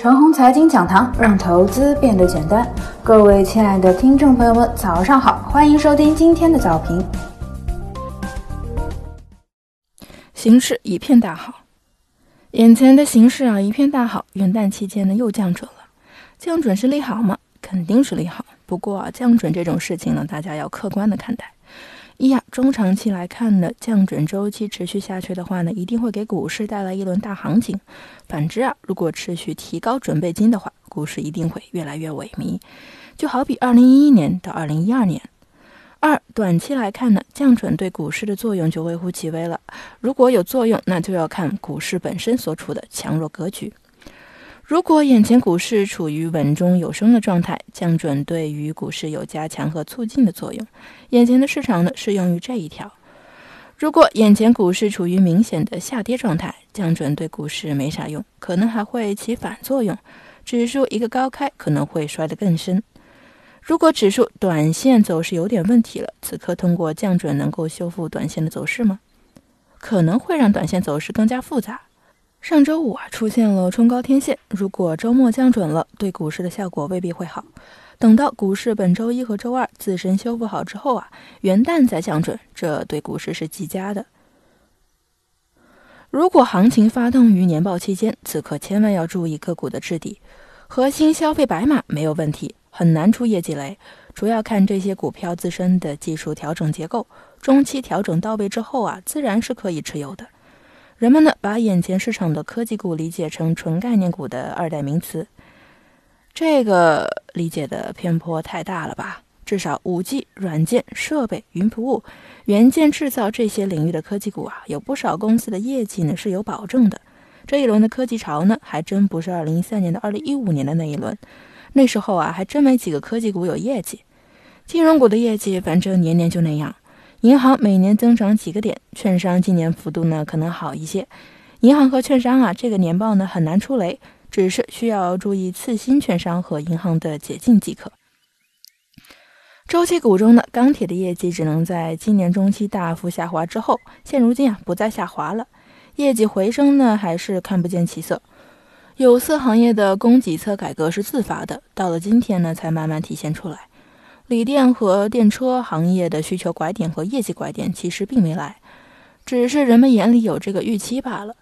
陈红财经讲堂，让投资变得简单。各位亲爱的听众朋友们，早上好，欢迎收听今天的早评。形势一片大好，眼前的形势啊一片大好。元旦期间呢又降准了，降准是利好吗？肯定是利好。不过，降准这种事情呢，大家要客观的看待。一呀，中长期来看呢，降准周期持续下去的话呢，一定会给股市带来一轮大行情。反之啊，如果持续提高准备金的话，股市一定会越来越萎靡。就好比二零一一年到二零一二年。二，短期来看呢，降准对股市的作用就微乎其微了。如果有作用，那就要看股市本身所处的强弱格局。如果眼前股市处于稳中有升的状态，降准对于股市有加强和促进的作用。眼前的市场呢适用于这一条。如果眼前股市处于明显的下跌状态，降准对股市没啥用，可能还会起反作用，指数一个高开可能会摔得更深。如果指数短线走势有点问题了，此刻通过降准能够修复短线的走势吗？可能会让短线走势更加复杂。上周五啊，出现了冲高天线。如果周末降准了，对股市的效果未必会好。等到股市本周一和周二自身修复好之后啊，元旦再降准，这对股市是极佳的。如果行情发动于年报期间，此刻千万要注意个股的质地。核心消费白马没有问题，很难出业绩雷。主要看这些股票自身的技术调整结构，中期调整到位之后啊，自然是可以持有的。人们呢，把眼前市场的科技股理解成纯概念股的二代名词，这个理解的偏颇太大了吧？至少五 G、软件、设备、云服务、元件制造这些领域的科技股啊，有不少公司的业绩呢是有保证的。这一轮的科技潮呢，还真不是二零一三年到二零一五年的那一轮，那时候啊，还真没几个科技股有业绩。金融股的业绩，反正年年就那样。银行每年增长几个点，券商今年幅度呢可能好一些。银行和券商啊，这个年报呢很难出雷，只是需要注意次新券商和银行的解禁即可。周期股中呢，钢铁的业绩只能在今年中期大幅下滑之后，现如今啊不再下滑了，业绩回升呢还是看不见起色。有色行业的供给侧改革是自发的，到了今天呢才慢慢体现出来。锂电和电车行业的需求拐点和业绩拐点其实并没来，只是人们眼里有这个预期罢了。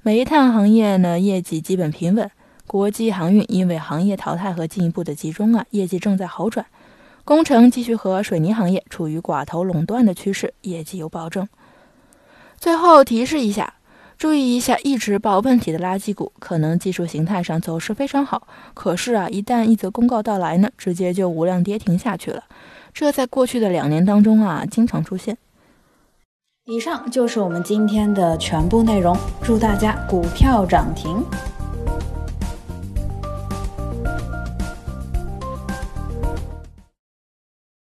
煤炭行业呢，业绩基本平稳。国际航运因为行业淘汰和进一步的集中啊，业绩正在好转。工程继续和水泥行业处于寡头垄断的趋势，业绩有保证。最后提示一下。注意一下，一直报问题的垃圾股，可能技术形态上走势非常好，可是啊，一旦一则公告到来呢，直接就无量跌停下去了。这在过去的两年当中啊，经常出现。以上就是我们今天的全部内容，祝大家股票涨停。